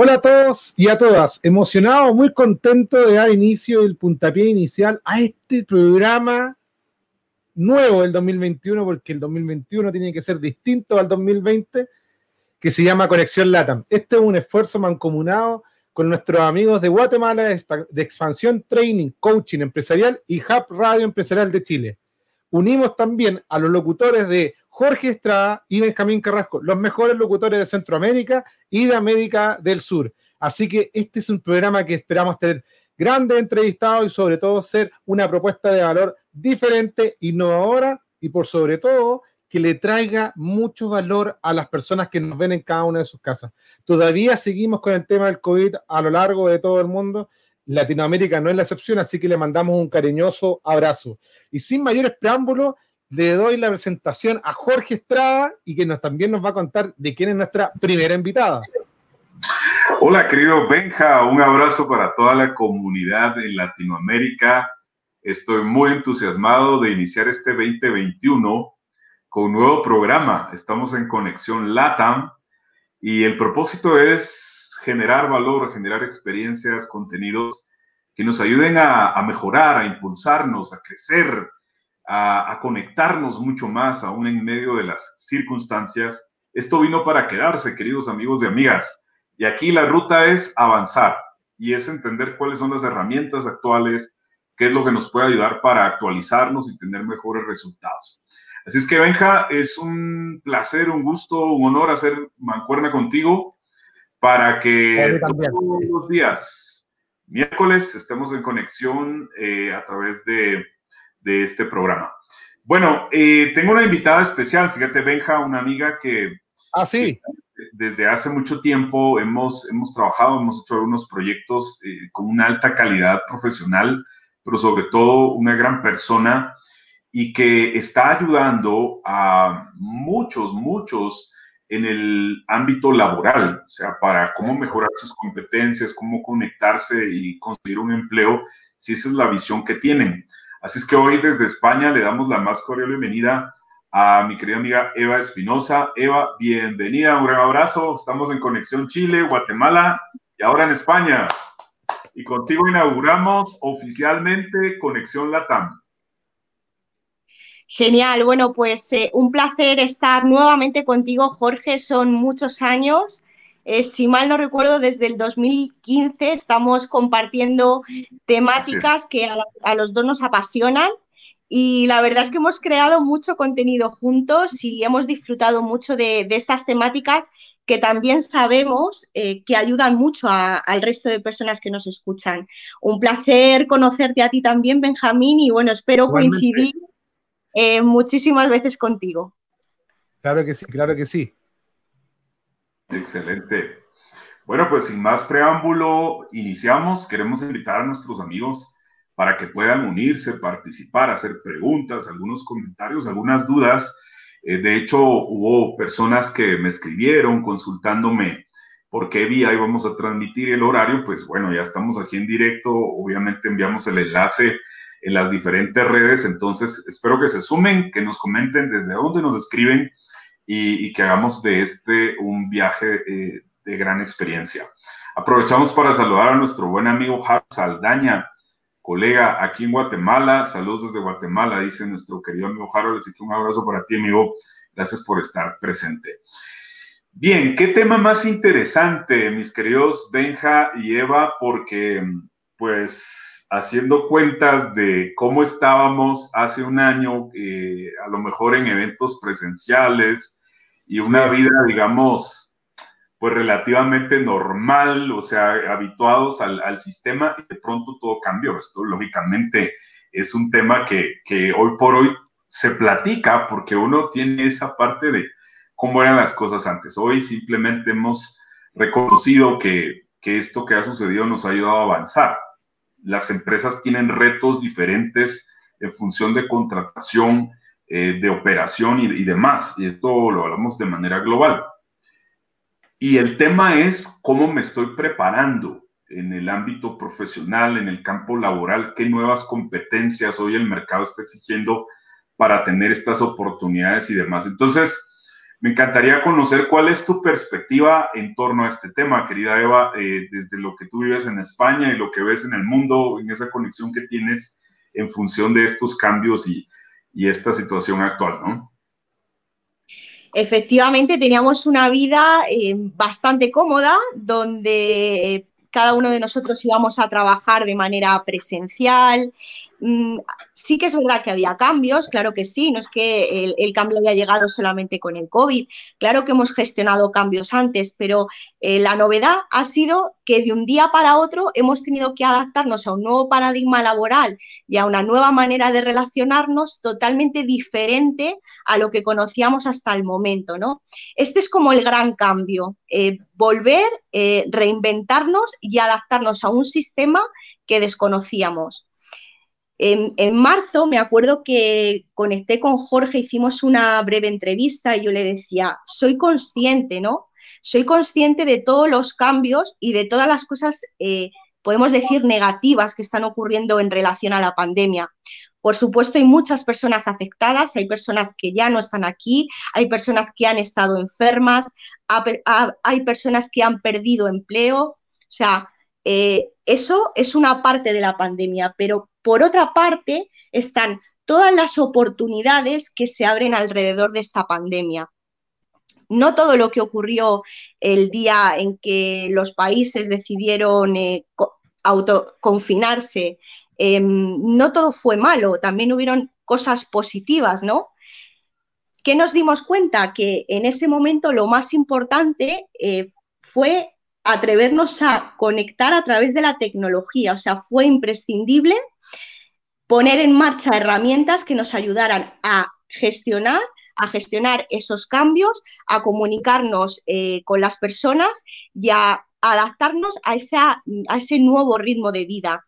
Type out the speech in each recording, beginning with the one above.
Hola a todos y a todas. Emocionado, muy contento de dar inicio el puntapié inicial a este programa nuevo del 2021, porque el 2021 tiene que ser distinto al 2020, que se llama Conexión LATAM. Este es un esfuerzo mancomunado con nuestros amigos de Guatemala de Expansión Training, Coaching Empresarial y Hub Radio Empresarial de Chile. Unimos también a los locutores de Jorge Estrada y Benjamín Carrasco, los mejores locutores de Centroamérica y de América del Sur. Así que este es un programa que esperamos tener grandes entrevistados y sobre todo ser una propuesta de valor diferente, innovadora y por sobre todo que le traiga mucho valor a las personas que nos ven en cada una de sus casas. Todavía seguimos con el tema del COVID a lo largo de todo el mundo. Latinoamérica no es la excepción, así que le mandamos un cariñoso abrazo. Y sin mayores preámbulos, le doy la presentación a Jorge Estrada y que nos, también nos va a contar de quién es nuestra primera invitada. Hola, querido Benja, un abrazo para toda la comunidad en Latinoamérica. Estoy muy entusiasmado de iniciar este 2021 con un nuevo programa. Estamos en Conexión LATAM y el propósito es generar valor, generar experiencias, contenidos que nos ayuden a, a mejorar, a impulsarnos, a crecer, a, conectarnos mucho más, aún en medio de las circunstancias. Esto vino para quedarse, queridos amigos y amigas. Y aquí la ruta es avanzar y es entender cuáles son las herramientas actuales, qué es lo que nos puede ayudar para actualizarnos y tener mejores resultados. Así es que, Benja, es un placer, un gusto, un honor hacer mancuerna contigo para que todos los días, miércoles, estemos en conexión eh, a través de de este programa. Bueno, eh, tengo una invitada especial, fíjate, Benja, una amiga que... Ah, sí. Desde hace mucho tiempo hemos, hemos trabajado, hemos hecho algunos proyectos eh, con una alta calidad profesional, pero sobre todo una gran persona y que está ayudando a muchos, muchos en el ámbito laboral, o sea, para cómo mejorar sus competencias, cómo conectarse y conseguir un empleo, si esa es la visión que tienen. Así es que hoy desde España le damos la más cordial bienvenida a mi querida amiga Eva Espinosa. Eva, bienvenida, un gran abrazo. Estamos en Conexión Chile, Guatemala y ahora en España. Y contigo inauguramos oficialmente Conexión Latam. Genial, bueno, pues eh, un placer estar nuevamente contigo, Jorge. Son muchos años eh, si mal no recuerdo, desde el 2015 estamos compartiendo temáticas que a, los dos nos apasionan y la verdad es que hemos creado mucho contenido juntos y hemos disfrutado mucho de, estas temáticas que también sabemos eh, que ayudan mucho al resto de personas que nos escuchan. Un placer conocerte a ti también, Benjamín, y bueno, espero coincidir eh, muchísimas veces contigo. Claro que sí, claro que sí. Excelente. Bueno, pues sin más preámbulo, iniciamos. Queremos invitar a nuestros amigos para que puedan unirse, participar, hacer preguntas, algunos comentarios, algunas dudas. Eh, de hecho, hubo personas que me escribieron consultándome por qué vía íbamos a transmitir el horario. Pues bueno, ya estamos aquí en directo. Obviamente enviamos el enlace en las diferentes redes. Entonces, espero que se sumen, que nos comenten desde dónde nos escriben y, que hagamos de este un viaje eh, de gran experiencia. Aprovechamos para saludar a nuestro buen amigo Harold Saldaña, colega aquí en Guatemala. Saludos desde Guatemala, dice nuestro querido amigo Harold. Así que un abrazo para ti, amigo. Gracias por estar presente. Bien, qué tema más interesante, mis queridos Benja y Eva, porque pues haciendo cuentas de cómo estábamos hace un año, eh, a lo mejor en eventos presenciales, y una vida, digamos, pues relativamente normal, o sea, habituados al, al, sistema y de pronto todo cambió. Esto lógicamente es un tema que, que hoy por hoy se platica porque uno tiene esa parte de cómo eran las cosas antes. Hoy simplemente hemos reconocido que, que esto que ha sucedido nos ha ayudado a avanzar. Las empresas tienen retos diferentes en función de contratación, eh, de operación y, demás. Y esto lo hablamos de manera global. Y el tema es cómo me estoy preparando en el ámbito profesional, en el campo laboral, qué nuevas competencias hoy el mercado está exigiendo para tener estas oportunidades y demás. Entonces, Me encantaría conocer cuál es tu perspectiva en torno a este tema, querida Eva, eh, desde lo que tú vives en España y lo que ves en el mundo, en esa conexión que tienes en función de estos cambios y, esta situación actual, ¿no? Efectivamente, teníamos una vida eh, bastante cómoda, donde eh, cada uno de nosotros íbamos a trabajar de manera presencial, sí que es verdad que había cambios, claro que sí, no es que el, cambio haya llegado solamente con el COVID, claro que hemos gestionado cambios antes, pero eh, la novedad ha sido que de un día para otro hemos tenido que adaptarnos a un nuevo paradigma laboral y a una nueva manera de relacionarnos totalmente diferente a lo que conocíamos hasta el momento, ¿no? Este es como el gran cambio, eh, volver, eh, reinventarnos y adaptarnos a un sistema que desconocíamos. En, marzo me acuerdo que conecté con Jorge, hicimos una breve entrevista y yo le decía, soy consciente, ¿no? Soy consciente de todos los cambios y de todas las cosas, eh, podemos decir, negativas que están ocurriendo en relación a la pandemia. Por supuesto, hay muchas personas afectadas, hay personas que ya no están aquí, hay personas que han estado enfermas, hay personas que han perdido empleo. O sea, eh, eso es una parte de la pandemia, pero por otra parte están todas las oportunidades que se abren alrededor de esta pandemia. No todo lo que ocurrió el día en que los países decidieron eh, autoconfinarse, em, no todo fue malo, también hubieron cosas positivas, ¿no? ¿Qué nos dimos cuenta? Que en ese momento lo más importante eh, fue atrevernos a conectar a través de la tecnología. O sea, fue imprescindible poner en marcha herramientas que nos ayudaran a gestionar a gestionar esos cambios, a comunicarnos eh, con las personas y a adaptarnos a, a ese nuevo ritmo de vida.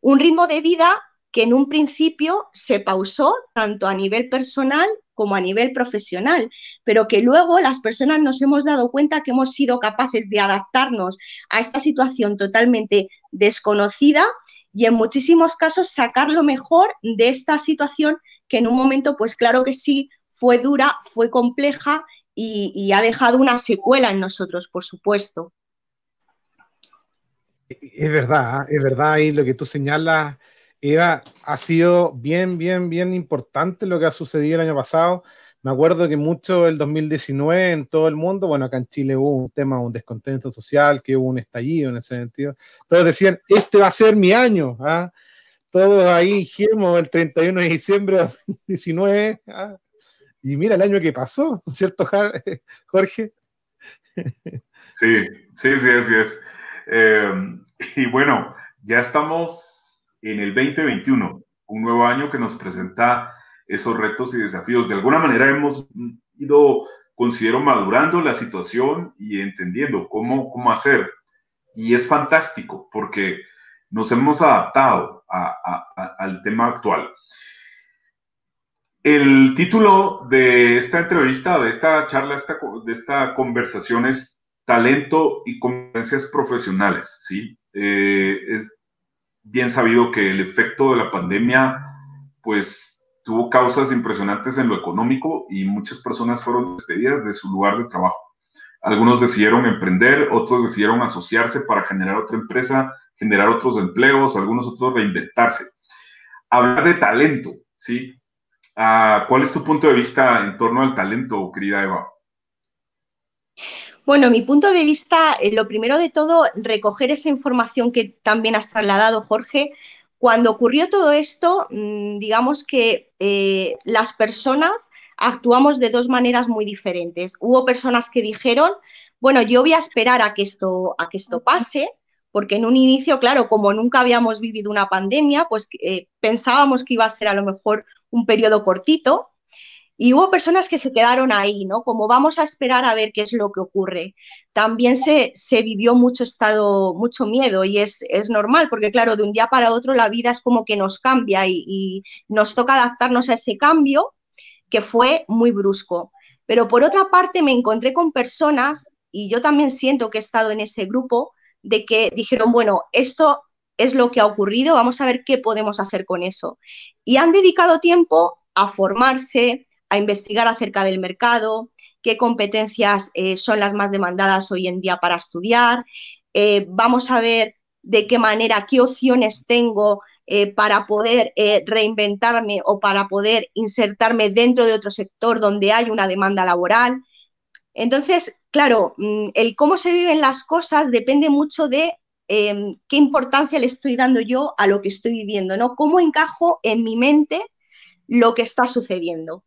Un ritmo de vida que en un principio se pausó tanto a nivel personal como a nivel profesional, pero que luego las personas nos hemos dado cuenta que hemos sido capaces de adaptarnos a esta situación totalmente desconocida y en muchísimos casos sacar lo mejor de esta situación que en un momento, pues claro que sí, fue dura, fue compleja y, ha dejado una secuela en nosotros, por supuesto. Es verdad, es verdad, y lo que tú señalas Eva, ha sido bien, bien, bien importante lo que ha sucedido el año pasado. Me acuerdo que mucho el 2019 en todo el mundo, bueno, acá en Chile hubo un tema, un descontento social, que hubo un estallido en ese sentido. Todos decían, este va a ser mi año. ¿ah? Todos ahí dijimos el 31 de diciembre de 2019. ¿ah? Y mira el año que pasó, ¿cierto, Jorge? Sí, sí, sí, así es. Eh, y bueno, ya estamos en el 2021, un nuevo año que nos presenta esos retos y desafíos. De alguna manera hemos ido, considero, madurando la situación y entendiendo cómo, cómo hacer. Y es fantástico porque nos hemos adaptado al tema actual. El título de esta entrevista, de esta charla, de esta conversación es Talento y competencias profesionales, ¿sí? Eh, es bien sabido que el efecto de la pandemia, pues, tuvo causas impresionantes en lo económico y muchas personas fueron despedidas de su lugar de trabajo. Algunos decidieron emprender, otros decidieron asociarse para generar otra empresa, generar otros empleos, algunos otros reinventarse. Hablar de talento, ¿sí? Ah, ¿Cuál es tu punto de vista en torno al talento, querida Eva? Bueno, mi punto de vista, eh, lo primero de todo, recoger esa información que también has trasladado, Jorge. Cuando ocurrió todo esto, mm, digamos que eh, las personas actuamos de dos maneras muy diferentes. Hubo personas que dijeron, bueno, yo voy a esperar a que esto, a que esto pase, porque en un inicio, claro, como nunca habíamos vivido una pandemia, pues eh, pensábamos que iba a ser a lo mejor un periodo cortito, y hubo personas que se quedaron ahí, ¿no? Como vamos a esperar a ver qué es lo que ocurre. También se, se vivió mucho estado, mucho miedo y es, es, normal, porque claro, de un día para otro la vida es como que nos cambia y, y nos toca adaptarnos a ese cambio que fue muy brusco. Pero por otra parte me encontré con personas, y yo también siento que he estado en ese grupo, de que dijeron, bueno, esto es lo que ha ocurrido, vamos a ver qué podemos hacer con eso. Y han dedicado tiempo a formarse, a investigar acerca del mercado qué competencias eh, son las más demandadas hoy en día para estudiar. Eh, vamos a ver de qué manera, qué opciones tengo eh, para poder reinventarme o para poder insertarme dentro de otro sector donde hay una demanda laboral. Entonces, claro, mm, el cómo se viven las cosas depende mucho de em, qué importancia le estoy dando yo a lo que estoy viviendo, ¿no? Cómo encajo en mi mente lo que está sucediendo.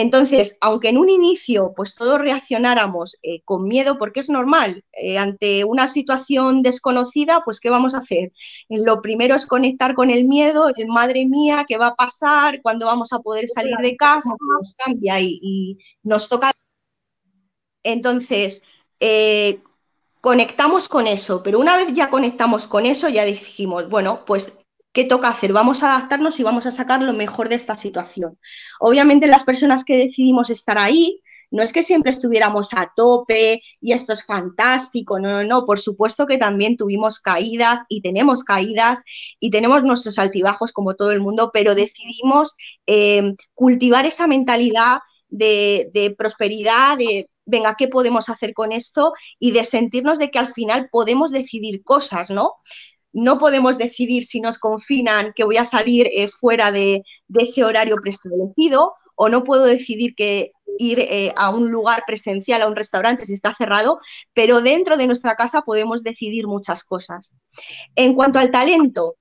Entonces, aunque en un inicio pues todos reaccionáramos eh, con miedo, porque es normal, eh, ante una situación desconocida, pues ¿qué vamos a hacer? Lo primero es conectar con el miedo, madre mía, ¿qué va a pasar? ¿Cuándo vamos a poder salir de casa? Nos cambia y, nos toca. Entonces, eh, conectamos con eso, pero una vez ya conectamos con eso, ya dijimos, bueno, pues ¿Qué toca hacer? Vamos a adaptarnos y vamos a sacar lo mejor de esta situación. Obviamente las personas que decidimos estar ahí, no es que siempre estuviéramos a tope y esto es fantástico, no, no, no, por supuesto que también tuvimos caídas y tenemos caídas y tenemos nuestros altibajos como todo el mundo, pero decidimos eh, cultivar esa mentalidad de, de prosperidad, de venga, ¿qué podemos hacer con esto? Y de sentirnos de que al final podemos decidir cosas, ¿no? No podemos decidir si nos confinan que voy a salir eh, fuera de, ese horario preestablecido o no puedo decidir que ir eh, a un lugar presencial, a un restaurante si está cerrado, pero dentro de nuestra casa podemos decidir muchas cosas. En cuanto al talento,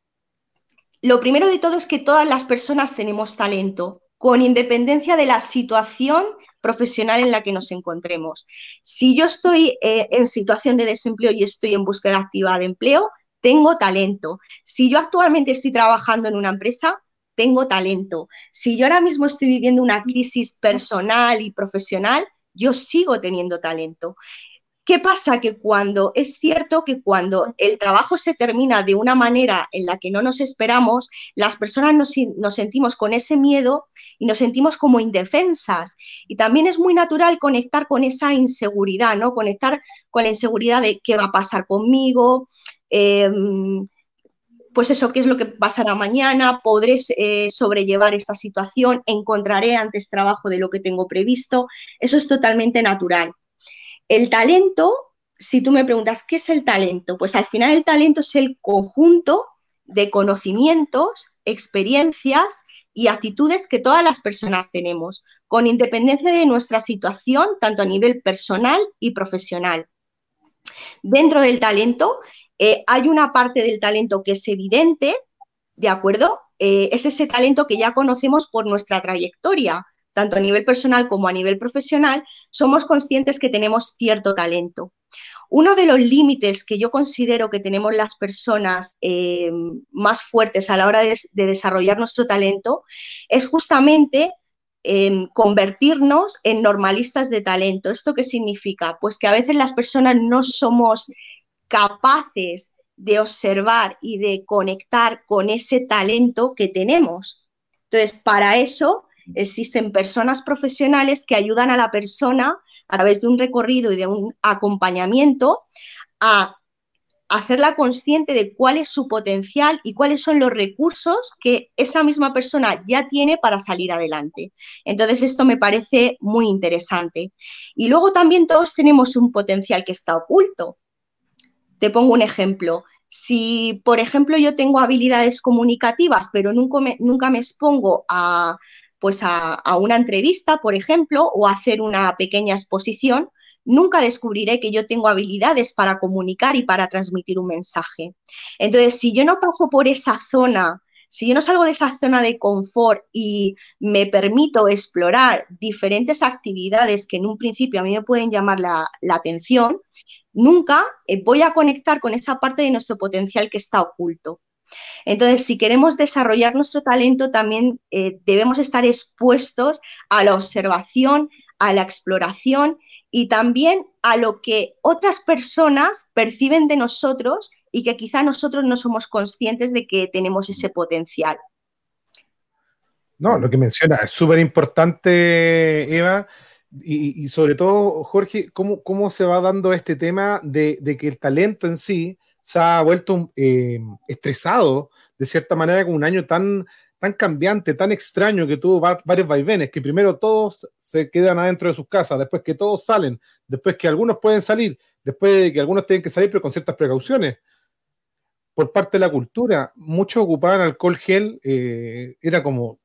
lo primero de todo es que todas las personas tenemos talento, con independencia de la situación profesional en la que nos encontremos. Si yo estoy eh, en situación de desempleo y estoy en búsqueda activa de empleo, tengo talento. Si yo actualmente estoy trabajando en una empresa, tengo talento. Si yo ahora mismo estoy viviendo una crisis personal y profesional, yo sigo teniendo talento. ¿Qué pasa? Que cuando es cierto que cuando el trabajo se termina de una manera en la que no nos esperamos, las personas nos, sentimos con ese miedo y nos sentimos como indefensas. Y también es muy natural conectar con esa inseguridad, ¿no? Conectar con la inseguridad de qué va a pasar conmigo, Em, pues eso, qué es lo que pasará mañana, podré eh, sobrellevar esta situación, encontraré antes trabajo de lo que tengo previsto. Eso es totalmente natural. El talento, si tú me preguntas, ¿qué es el talento? Pues al final el talento es el conjunto de conocimientos, experiencias y actitudes que todas las personas tenemos, con independencia de nuestra situación, tanto a nivel personal y profesional. Dentro del talento eh, hay una parte del talento que es evidente, ¿de acuerdo? Eh, es ese talento que ya conocemos por nuestra trayectoria, tanto a nivel personal como a nivel profesional, somos conscientes que tenemos cierto talento. Uno de los límites que yo considero que tenemos las personas eh, más fuertes a la hora de, desarrollar nuestro talento es justamente convertirnos en normalistas de talento. ¿Esto qué significa? Pues que a veces las personas no somos capaces de observar y de conectar con ese talento que tenemos. Entonces, para eso existen personas profesionales que ayudan a la persona a través de un recorrido y de un acompañamiento a hacerla consciente de cuál es su potencial y cuáles son los recursos que esa misma persona ya tiene para salir adelante. Entonces, esto me parece muy interesante. Y luego también todos tenemos un potencial que está oculto. Te pongo un ejemplo. Si, por ejemplo, yo tengo habilidades comunicativas, pero nunca me, nunca me expongo a, pues a, una entrevista, por ejemplo, o a hacer una pequeña exposición, nunca descubriré que yo tengo habilidades para comunicar y para transmitir un mensaje. Entonces, si yo no paso por esa zona, si yo no salgo de esa zona de confort y me permito explorar diferentes actividades que en un principio a mí me pueden llamar la, la atención, nunca eh, voy a conectar con esa parte de nuestro potencial que está oculto. Entonces, si queremos desarrollar nuestro talento, también eh, debemos estar expuestos a la observación, a la exploración y también a lo que otras personas perciben de nosotros y que quizá nosotros no somos conscientes de que tenemos ese potencial. No, lo que menciona es súper importante, Eva, y, sobre todo, Jorge, ¿cómo, ¿cómo, se va dando este tema de, que el talento en sí se ha vuelto eh, estresado de cierta manera con un año tan, tan cambiante, tan extraño que tuvo varios vaivenes, que primero todo se quedan adentro de sus casas, después que todos salen, después que algunos pueden salir, después de que algunos tienen que salir, pero con ciertas precauciones. Por parte de la cultura, muchos ocupaban alcohol gel, eh, era como,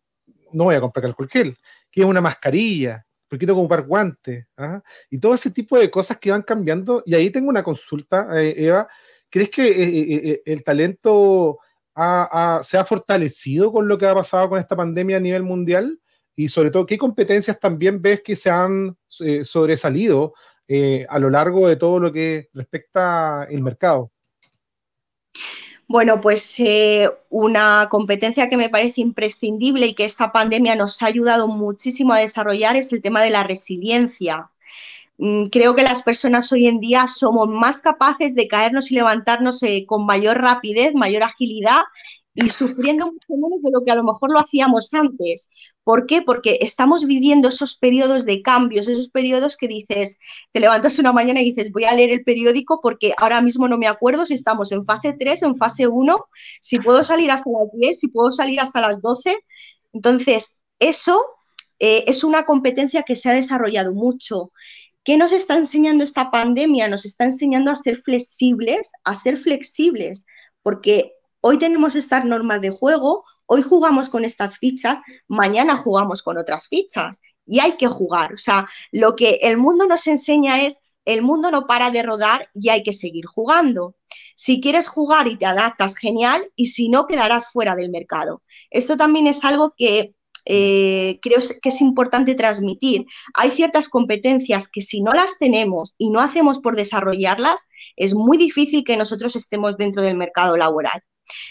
no voy a comprar alcohol gel, que es una mascarilla, porque que ocupar guantes, ¿ah? y todo ese tipo de cosas que van cambiando. Y ahí tengo una consulta, eh, Eva, ¿crees que eh, el talento se ha fortalecido con lo que ha pasado con esta pandemia a nivel mundial? y sobre todo qué competencias también ves que se han eh, sobresalido eh, a lo largo de todo lo que respecta el mercado. Bueno, pues eh, una competencia que me parece imprescindible y que esta pandemia nos ha ayudado muchísimo a desarrollar es el tema de la resiliencia. Mm, creo que las personas hoy en día somos más capaces de caernos y levantarnos con mayor rapidez, mayor agilidad y sufriendo mucho menos de lo que a lo mejor lo hacíamos antes. ¿Por qué? Porque estamos viviendo esos periodos de cambios, esos periodos que dices, te levantas una mañana y dices, voy a leer el periódico porque ahora mismo no me acuerdo si estamos en fase 3, en fase 1, si puedo salir hasta las 10, si puedo salir hasta las 12. Entonces, eso eh, es una competencia que se ha desarrollado mucho. ¿Qué nos está enseñando esta pandemia? Nos está enseñando a ser flexibles, a ser flexibles, porque hoy tenemos estas normas de juego, hoy jugamos con estas fichas, mañana jugamos con otras fichas y hay que jugar. O sea, lo que el mundo nos enseña es, el mundo no para de rodar y hay que seguir jugando. Si quieres jugar y te adaptas, genial, y si no, quedarás fuera del mercado. Esto también es algo que eh, creo que es importante transmitir. Hay ciertas competencias que si no las tenemos y no hacemos por desarrollarlas, es muy difícil que nosotros estemos dentro del mercado laboral.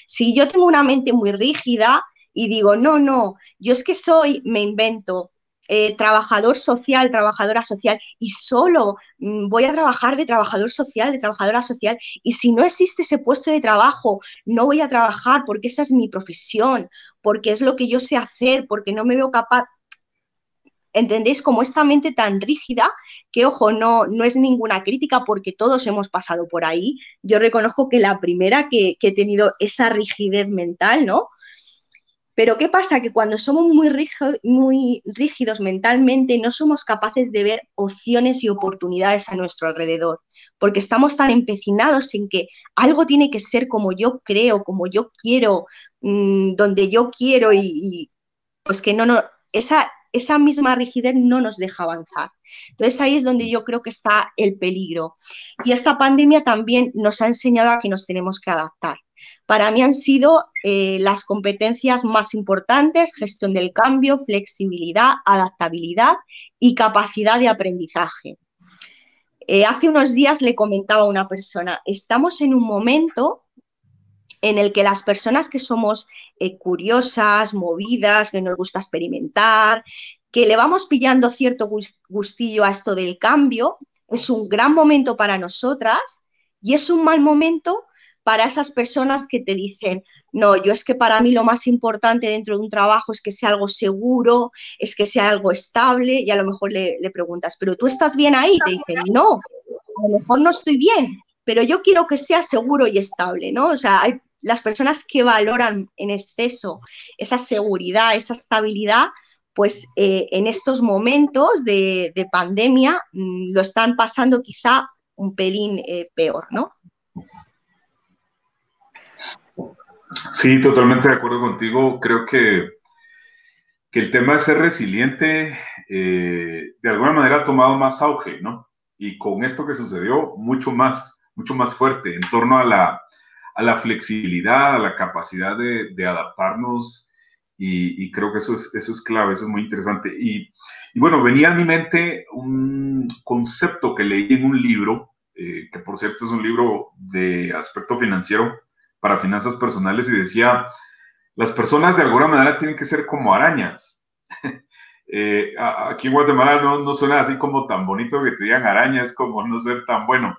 Si yo tengo una mente muy rígida y digo, no, no, yo es que soy, me invento, eh, trabajador social, trabajadora social, y solo mm, voy a trabajar de trabajador social, de trabajadora social, y si no existe ese puesto de trabajo, no voy a trabajar porque esa es mi profesión, porque es lo que yo sé hacer, porque no me veo capaz. ¿Entendéis? Como esta mente tan rígida, que ojo, no, no es ninguna crítica porque todos hemos pasado por ahí. Yo reconozco que la primera que, he tenido esa rigidez mental, ¿no? Pero ¿qué pasa? Que cuando somos muy, rígidos mentalmente no somos capaces de ver opciones y oportunidades a nuestro alrededor, porque estamos tan empecinados en que algo tiene que ser como yo creo, como yo quiero, mm, donde yo quiero y, y, pues que no, no, esa, esa misma rigidez no nos deja avanzar. Entonces ahí es donde yo creo que está el peligro. Y esta pandemia también nos ha enseñado a que nos tenemos que adaptar. Para mí han sido eh, las competencias más importantes, gestión del cambio, flexibilidad, adaptabilidad y capacidad de aprendizaje. Eh, hace unos días le comentaba a una persona, estamos en un momento en el que las personas que somos eh, curiosas, movidas, que nos gusta experimentar, que le vamos pillando cierto gustillo a esto del cambio, es un gran momento para nosotras y es un mal momento para esas personas que te dicen, no, yo es que para mí lo más importante dentro de un trabajo es que sea algo seguro, es que sea algo estable, y a lo mejor le, le preguntas, pero tú estás bien ahí, te dicen, no, a lo mejor no estoy bien, pero yo quiero que sea seguro y estable, ¿no? O sea, hay las personas que valoran en exceso esa seguridad, esa estabilidad, pues eh, en estos momentos de, pandemia mm, lo están pasando quizá un pelín eh, peor, ¿no? Sí, totalmente de acuerdo contigo. Creo que, que el tema de ser resiliente eh, de alguna manera ha tomado más auge, ¿no? Y con esto que sucedió, mucho más, mucho más fuerte en torno a la, a la flexibilidad, a la capacidad de, adaptarnos y, creo que eso es, eso es clave, eso es muy interesante. Y, bueno, venía a mi mente un concepto que leí en un libro, eh, que por cierto es un libro de aspecto financiero para finanzas personales y decía, las personas de alguna manera tienen que ser como arañas. Eh, aquí en Guatemala no, no, suena así como tan bonito que te digan arañas, como no ser tan bueno.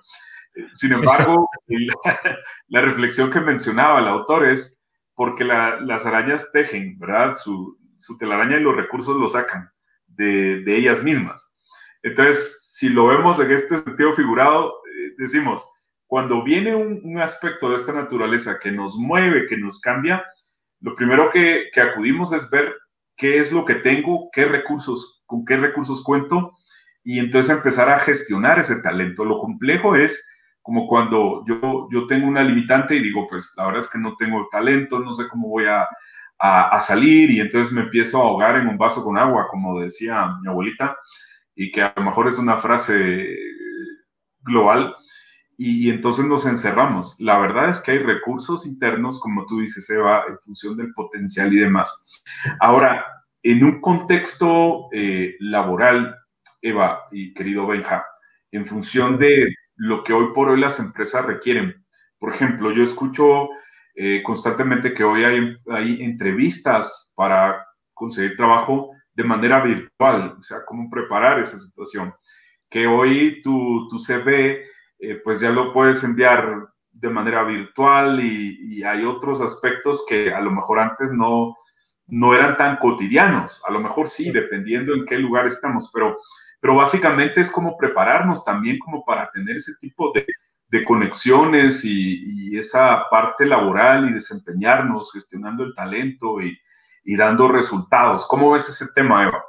Sin embargo, la, reflexión que mencionaba el autor es porque las arañas tejen, ¿verdad? Su, telaraña y los recursos lo sacan de, ellas mismas. Entonces, si lo vemos en este sentido figurado, eh, decimos, cuando viene un, aspecto de esta naturaleza que nos mueve, que nos cambia, lo primero que, que acudimos es ver qué es lo que tengo, qué recursos con qué recursos cuento y entonces empezar a gestionar ese talento. Lo complejo es como cuando yo, yo tengo una limitante y digo, pues la verdad es que no tengo talento, no sé cómo voy a, a, salir y entonces me empiezo a ahogar en un vaso con agua, como decía mi abuelita, y que a lo mejor es una frase global, y, entonces nos encerramos. La verdad es que hay recursos internos, como tú dices, Eva, en función del potencial y demás. Ahora, en un contexto eh, laboral, Eva y querido Benja, en función de lo que hoy por hoy las empresas requieren. Por ejemplo, yo escucho eh, constantemente que hoy hay, hay entrevistas para conseguir trabajo de manera virtual, o sea, cómo preparar esa situación. Que hoy tu, tu CV, eh, pues ya lo puedes enviar de manera virtual y, y, hay otros aspectos que a lo mejor antes no, no eran tan cotidianos. A lo mejor sí, dependiendo en qué lugar estamos, pero, pero básicamente es como prepararnos también como para tener ese tipo de, conexiones y, esa parte laboral y desempeñarnos gestionando el talento y, dando resultados. ¿Cómo ves ese tema, Eva?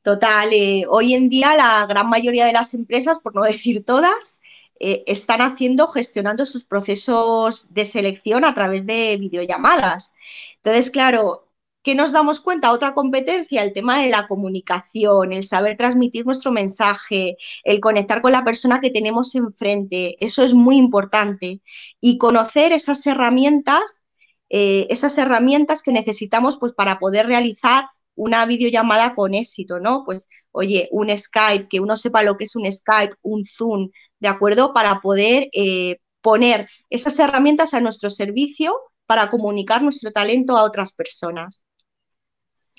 Total, eh, hoy en día la gran mayoría de las empresas, por no decir todas, eh, están haciendo, gestionando sus procesos de selección a través de videollamadas. Entonces, claro, ¿Qué nos damos cuenta? Otra competencia, el tema de la comunicación, el saber transmitir nuestro mensaje, el conectar con la persona que tenemos enfrente. Eso es muy importante. Y conocer esas herramientas, eh, esas herramientas que necesitamos pues, para poder realizar una videollamada con éxito, ¿no? Pues, oye, un Skype, que uno sepa lo que es un Skype, un Zoom, ¿de acuerdo? Para poder eh, poner esas herramientas a nuestro servicio para comunicar nuestro talento a otras personas.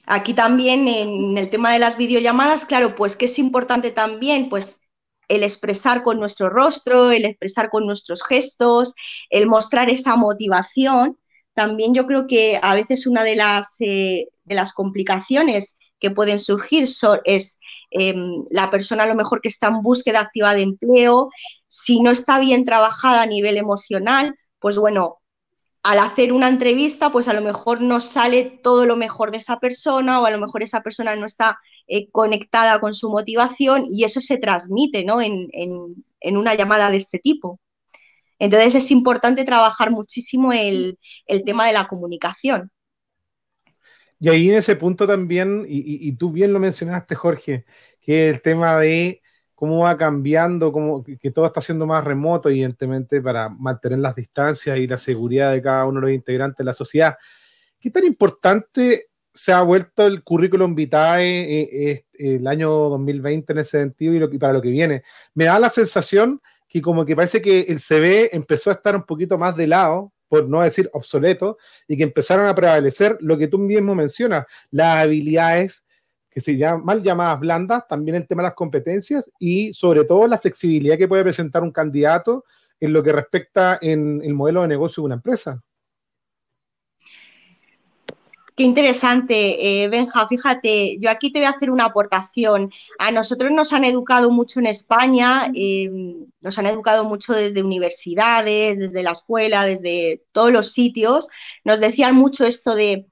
Aquí también en el tema de las videollamadas, claro, pues que es importante también, pues el expresar con nuestro rostro, el expresar con nuestros gestos, el mostrar esa motivación. También yo creo que a veces una de las, eh, complicaciones que pueden surgir es em, la persona a lo mejor que está en búsqueda activa de empleo, si no está bien trabajada a nivel emocional, pues bueno, al hacer una entrevista, pues a lo mejor no sale todo lo mejor de esa persona o a lo mejor esa persona no está eh, conectada con su motivación y eso se transmite ¿no? en, una llamada de este tipo. Entonces es importante trabajar muchísimo el, tema de la comunicación. Y ahí en ese punto también, y, y, tú bien lo mencionaste, Jorge, que el tema de cómo va cambiando, cómo, que todo está siendo más remoto, evidentemente, para mantener las distancias y la seguridad de cada uno de los integrantes de la sociedad. ¿Qué tan importante se ha vuelto el currículum vitae eh, eh, el año 2020 en ese sentido y, lo, para lo que viene? Me da la sensación que como que parece que el CV empezó a estar un poquito más de lado, por no decir obsoleto, y que empezaron a prevalecer lo que tú mismo mencionas, las habilidades que se llaman mal llamadas blandas, también el tema de las competencias y sobre todo la flexibilidad que puede presentar un candidato en lo que respecta en el modelo de negocio de una empresa. Qué interesante, eh, Benja. Fíjate, yo aquí te voy a hacer una aportación. A nosotros nos han educado mucho en España, eh, nos han educado mucho desde universidades, desde la escuela, desde todos los sitios. Nos decían mucho esto de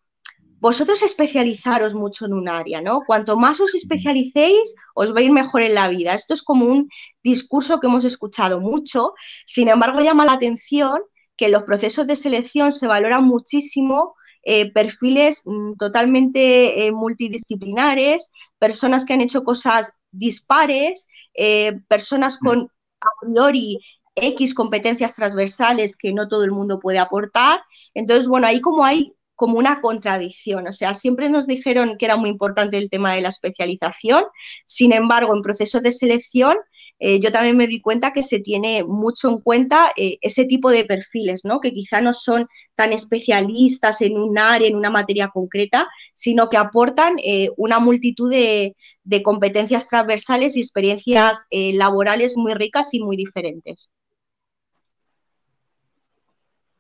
vosotros especializaros mucho en un área, ¿no? Cuanto más os especialicéis, os va a ir mejor en la vida. Esto es como un discurso que hemos escuchado mucho, sin embargo llama la atención que en los procesos de selección se valoran muchísimo eh, perfiles mm, totalmente eh, multidisciplinares, personas que han hecho cosas dispares, eh, personas mm. con a priori X competencias transversales que no todo el mundo puede aportar. Entonces, bueno, ahí como hay como una contradicción. O sea, siempre nos dijeron que era muy importante el tema de la especialización, sin embargo, en procesos de selección, eh, yo también me di cuenta que se tiene mucho en cuenta eh, ese tipo de perfiles, ¿no? que quizá no son tan especialistas en un área, en una materia concreta, sino que aportan eh, una multitud de, de, competencias transversales y experiencias laborales muy ricas y muy diferentes.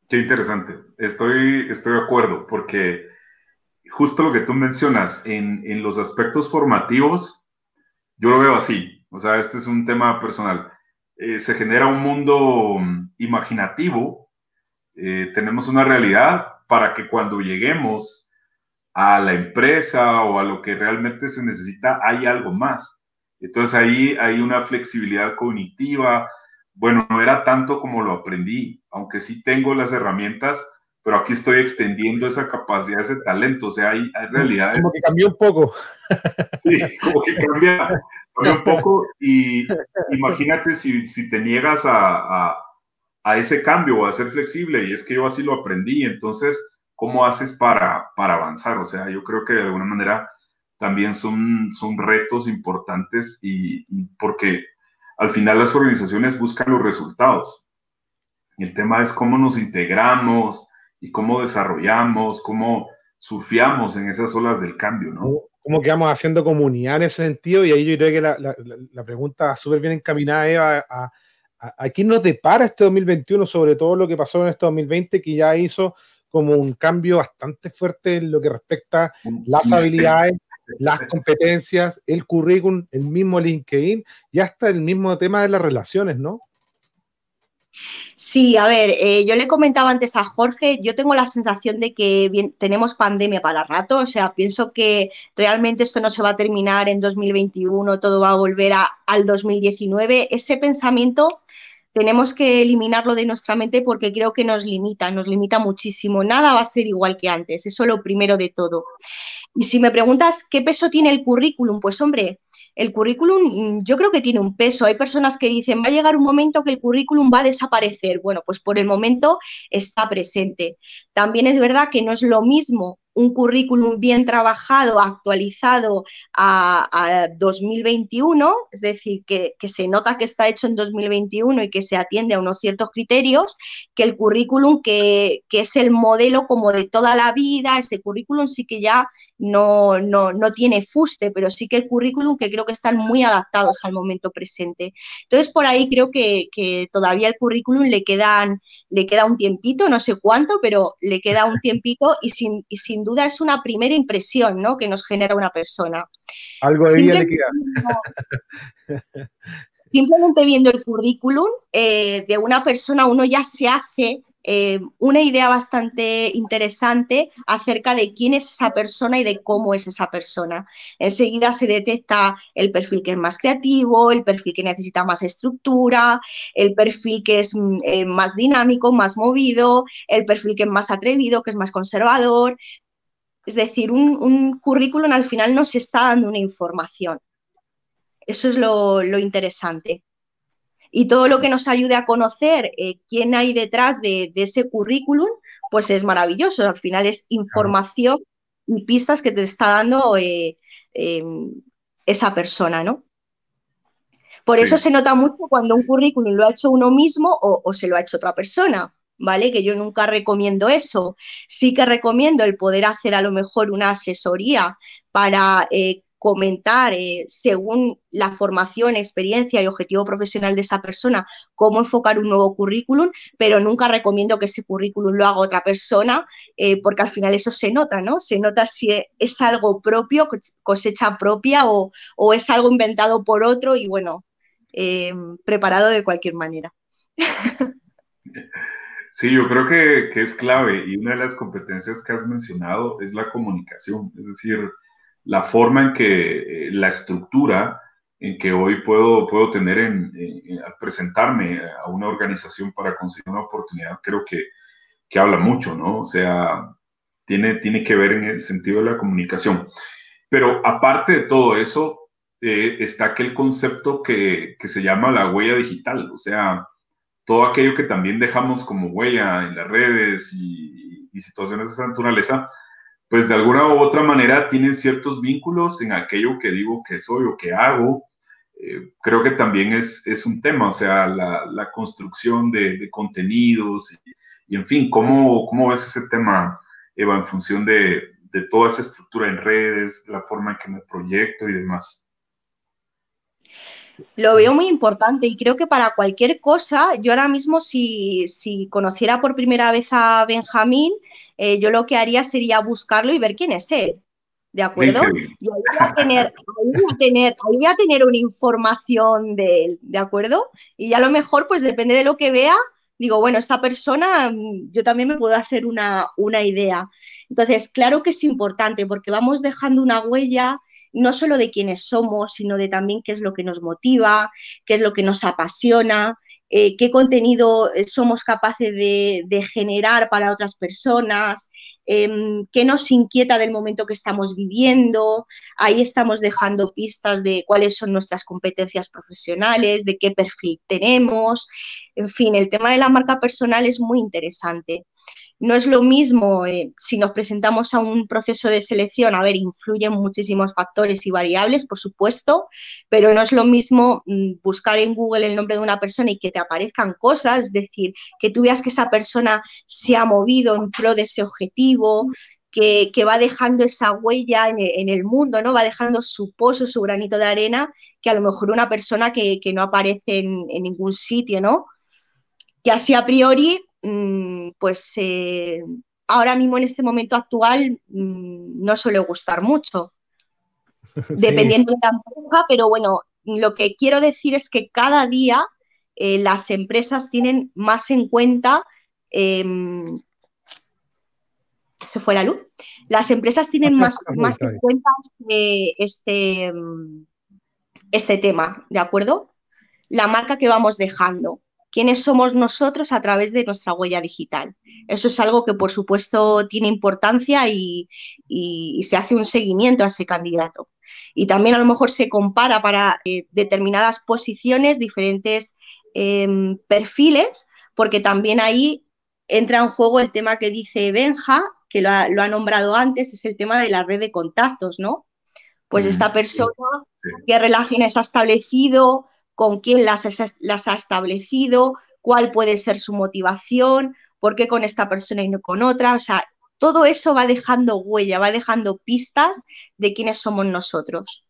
Qué interesante. Estoy, estoy de acuerdo, porque justo lo que tú mencionas, en, en, los aspectos formativos, yo lo veo así. O sea, este es un tema personal. Eh, se genera un mundo mm, imaginativo, eh, tenemos una realidad para que cuando lleguemos a la empresa o a lo que realmente se necesita, hay algo más. Entonces ahí hay una flexibilidad cognitiva. Bueno, no era tanto como lo aprendí, aunque sí tengo las herramientas, pero aquí estoy extendiendo esa capacidad, ese talento. O sea, hay, hay realidades. Como que cambió un poco. Sí, como que cambia, un poco. Y imagínate si, si te niegas a, a, a, ese cambio o a ser flexible, y es que yo así lo aprendí. Entonces, ¿cómo haces para, para avanzar? O sea, yo creo que de alguna manera también son, son retos importantes y, y porque al final las organizaciones buscan los resultados. Y el tema es cómo nos integramos y cómo desarrollamos, cómo surfeamos en esas olas del cambio, ¿no? Cómo quedamos haciendo comunidad en ese sentido y ahí yo creo que la, la, la pregunta súper bien encaminada, Eva, a, a, a quién nos depara este 2021, sobre todo lo que pasó en este 2020, que ya hizo como un cambio bastante fuerte en lo que respecta las habilidades, las competencias, el currículum, el mismo LinkedIn y hasta el mismo tema de las relaciones, ¿no? Sí, a ver, eh, yo le comentaba antes a Jorge, yo tengo la sensación de que bien, tenemos pandemia para rato, o sea, pienso que realmente esto no se va a terminar en 2021, todo va a volver a, al 2019. Ese pensamiento tenemos que eliminarlo de nuestra mente porque creo que nos limita, nos limita muchísimo. Nada va a ser igual que antes, eso es lo primero de todo. Y si me preguntas qué peso tiene el currículum, pues hombre, el currículum mm, yo creo que tiene un peso. Hay personas que dicen, va a llegar un momento que el currículum va a desaparecer. Bueno, pues por el momento está presente. También es verdad que no es lo mismo un currículum bien trabajado, actualizado a, a 2021, es decir, que, que, se nota que está hecho en 2021 y que se atiende a unos ciertos criterios, que el currículum que, que es el modelo como de toda la vida, ese currículum sí que ya no, no, no, tiene fuste, pero sí que el currículum que creo que están muy adaptados al momento presente. Entonces, por ahí creo que, que todavía el currículum le, quedan, le queda un tiempito, no sé cuánto, pero le queda un tiempito y sin, y sin duda es una primera impresión ¿no? que nos genera una persona. Algo de ella le queda. Simplemente viendo el currículum eh, de una persona, uno ya se hace eh, una idea bastante interesante acerca de quién es esa persona y de cómo es esa persona. Enseguida se detecta el perfil que es más creativo, el perfil que necesita más estructura, el perfil que es mm, eh, más dinámico, más movido, el perfil que es más atrevido, que es más conservador. Es decir, un, un currículum al final nos está dando una información. Eso es lo, lo interesante y todo lo que nos ayude a conocer eh, quién hay detrás de, de, ese currículum, pues es maravilloso. Al final es información y pistas que te está dando eh, eh, esa persona, ¿no? Por sí. eso se nota mucho cuando un currículum lo ha hecho uno mismo o, o, se lo ha hecho otra persona, ¿vale? Que yo nunca recomiendo eso. Sí que recomiendo el poder hacer a lo mejor una asesoría para eh, comentar eh, según la formación, experiencia y objetivo profesional de esa persona cómo enfocar un nuevo currículum, pero nunca recomiendo que ese currículum lo haga otra persona eh, porque al final eso se nota, ¿no? Se nota si es algo propio, cosecha propia o, o es algo inventado por otro y bueno, eh, preparado de cualquier manera. Sí, yo creo que, que es clave y una de las competencias que has mencionado es la comunicación, es decir, la forma en que eh, la estructura en que hoy puedo, puedo tener en, presentarme a una organización para conseguir una oportunidad, creo que, que habla mucho, ¿no? O sea, tiene, tiene que ver en el sentido de la comunicación. Pero aparte de todo eso, eh, está aquel concepto que, que se llama la huella digital, o sea, todo aquello que también dejamos como huella en las redes y, y situaciones de esa naturaleza, pues de alguna u otra manera tienen ciertos vínculos en aquello que digo que soy o que hago. Eh, creo que también es, es, un tema, o sea, la, la construcción de, de contenidos y, y, en fin, ¿cómo, ¿cómo ves ese tema, Eva, en función de, de toda esa estructura en redes, la forma en que me proyecto y demás? Lo veo muy importante y creo que para cualquier cosa, yo ahora mismo si, si conociera por primera vez a Benjamín, eh, yo lo que haría sería buscarlo y ver quién es él. ¿De acuerdo? Y ahí voy, a tener, ahí, voy a tener, ahí voy a tener una información de él, ¿de acuerdo? Y a lo mejor, pues depende de lo que vea, digo, bueno, esta persona, mm, yo también me puedo hacer una, una idea. Entonces, claro que es importante porque vamos dejando una huella no solo de quiénes somos, sino de también qué es lo que nos motiva, qué es lo que nos apasiona, eh, qué contenido eh, somos capaces de, generar para otras personas, em, qué nos inquieta del momento que estamos viviendo. Ahí estamos dejando pistas de cuáles son nuestras competencias profesionales, de qué perfil tenemos. En fin, el tema de la marca personal es muy interesante. No es lo mismo eh, si nos presentamos a un proceso de selección, a ver, influyen muchísimos factores y variables, por supuesto, pero no es lo mismo mm, buscar en Google el nombre de una persona y que te aparezcan cosas, es decir, que tú veas que esa persona se ha movido en pro de ese objetivo, que, va dejando esa huella en el, mundo, ¿no? Va dejando su pozo, su granito de arena, que a lo mejor una persona que, no aparece en, en, ningún sitio, ¿no? Que así a priori pues eh, ahora mismo en este momento actual mm, no suele gustar mucho, dependiendo de la empresa, pero bueno, lo que quiero decir es que cada día eh, las empresas tienen más en cuenta, em, se fue la luz, las empresas tienen más, más en cuenta este, este, em, este tema, ¿de acuerdo? La marca que vamos dejando quiénes somos nosotros a través de nuestra huella digital. Eso es algo que, por supuesto, tiene importancia y, se hace un seguimiento a ese candidato. Y también a lo mejor se compara para eh, determinadas posiciones, diferentes em, perfiles, porque también ahí entra en juego el tema que dice Benja, que lo ha, nombrado antes, es el tema de la red de contactos, ¿no? Pues esta persona, qué relaciones ha establecido, con quién las, ha establecido, cuál puede ser su motivación, por qué con esta persona y no con otra. O sea, todo eso va dejando huella, va dejando pistas de quiénes somos nosotros.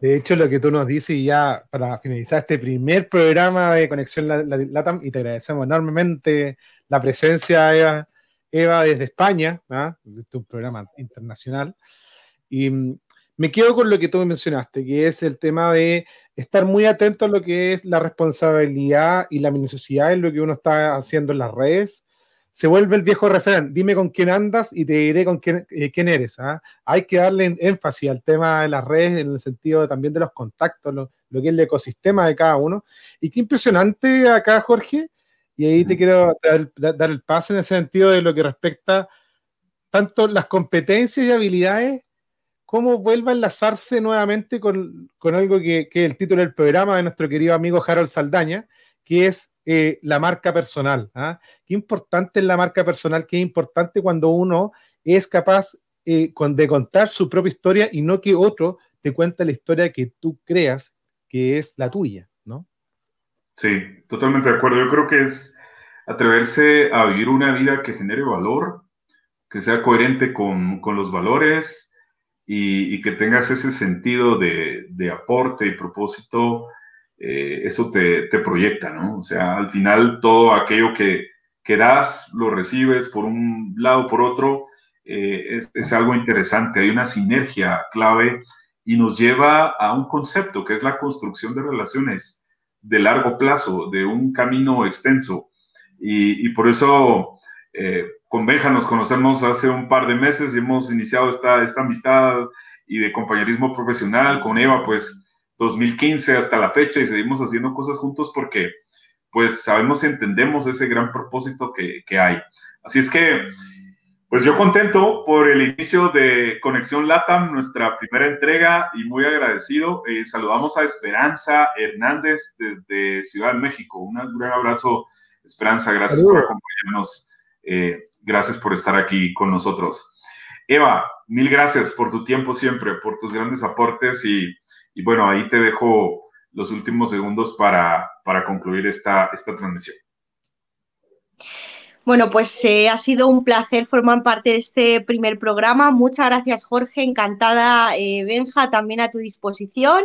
De hecho, lo que tú nos dices, y ya para finalizar este primer programa de Conexión Latam, y te agradecemos enormemente la presencia, Eva, Eva desde España, ¿ah? de un programa internacional. Y me quedo con lo que tú mencionaste, que es el tema de estar muy atento a lo que es la responsabilidad y la minuciosidad en lo que uno está haciendo en las redes. Se vuelve el viejo refrán, dime con quién andas y te diré con quién, eh, quién eres. ¿ah? Hay que darle énfasis al tema de las redes en el sentido también de los contactos, lo, que es el ecosistema de cada uno. Y qué impresionante acá, Jorge, y ahí te quiero dar, dar el paso en ese sentido de lo que respecta tanto las competencias y habilidades cómo vuelve a enlazarse nuevamente con, algo que, es el título del programa de nuestro querido amigo Harold Saldaña, que es eh, la marca personal. ¿ah? Qué importante es la marca personal, qué importante cuando uno es capaz eh, de contar su propia historia y no que otro te cuente la historia que tú creas que es la tuya, ¿no? Sí, totalmente de acuerdo. Yo creo que es atreverse a vivir una vida que genere valor, que sea coherente con, con los valores, y, que tengas ese sentido de, aporte y propósito, eh, eso te, proyecta, ¿no? O sea, al final todo aquello que, que das, lo recibes por un lado, por otro, eh, es, algo interesante, hay una sinergia clave y nos lleva a un concepto que es la construcción de relaciones de largo plazo, de un camino extenso. Y, por eso eh, con Benja nos conocemos hace un par de meses y hemos iniciado esta, esta amistad y de compañerismo profesional con Eva, pues 2015 hasta la fecha y seguimos haciendo cosas juntos porque pues sabemos y entendemos ese gran propósito que, que hay. Así es que, pues yo contento por el inicio de Conexión LATAM, nuestra primera entrega y muy agradecido. Eh, saludamos a Esperanza Hernández desde Ciudad de México. Un gran abrazo, Esperanza, gracias por acompañarnos. Eh, gracias por estar aquí con nosotros. Eva, mil gracias por tu tiempo siempre, por tus grandes aportes y, bueno, ahí te dejo los últimos segundos para, para concluir esta, esta transmisión. Bueno, pues eh, ha sido un placer formar parte de este primer programa. Muchas gracias, Jorge. Encantada, eh, Benja, también a tu disposición.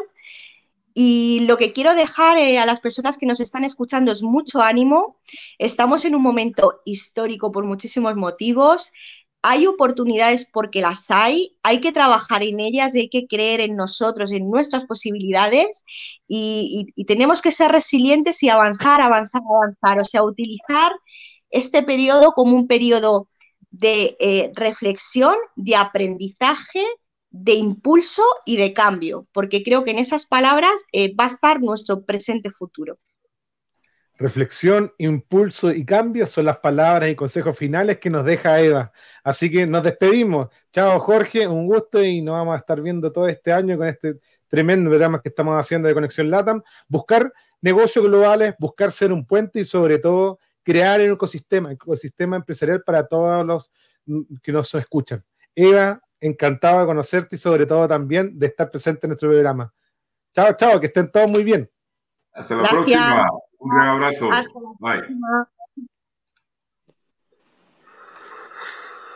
Y lo que quiero dejar eh, a las personas que nos están escuchando es mucho ánimo. Estamos en un momento histórico por muchísimos motivos. hay oportunidades porque las hay, hay que trabajar en ellas, hay que creer en nosotros, en nuestras posibilidades y, tenemos que ser resilientes y avanzar, avanzar, avanzar. O sea, utilizar este periodo como un periodo de eh, reflexión, de aprendizaje, de impulso y de cambio, porque creo que en esas palabras eh, va a estar nuestro presente futuro. Reflexión, impulso y cambio son las palabras y consejos finales que nos deja Eva. Así que nos despedimos. Chao Jorge, un gusto y nos vamos a estar viendo todo este año con este tremendo programa que estamos haciendo de Conexión LATAM. Buscar negocios globales, buscar ser un puente y sobre todo crear un ecosistema, ecosistema empresarial para todos los que nos escuchan. Eva, encantado de conocerte y sobre todo también de estar presente en nuestro programa. Chao, chao, que estén todos muy bien. Hasta la próxima. Un gran abrazo. Bye.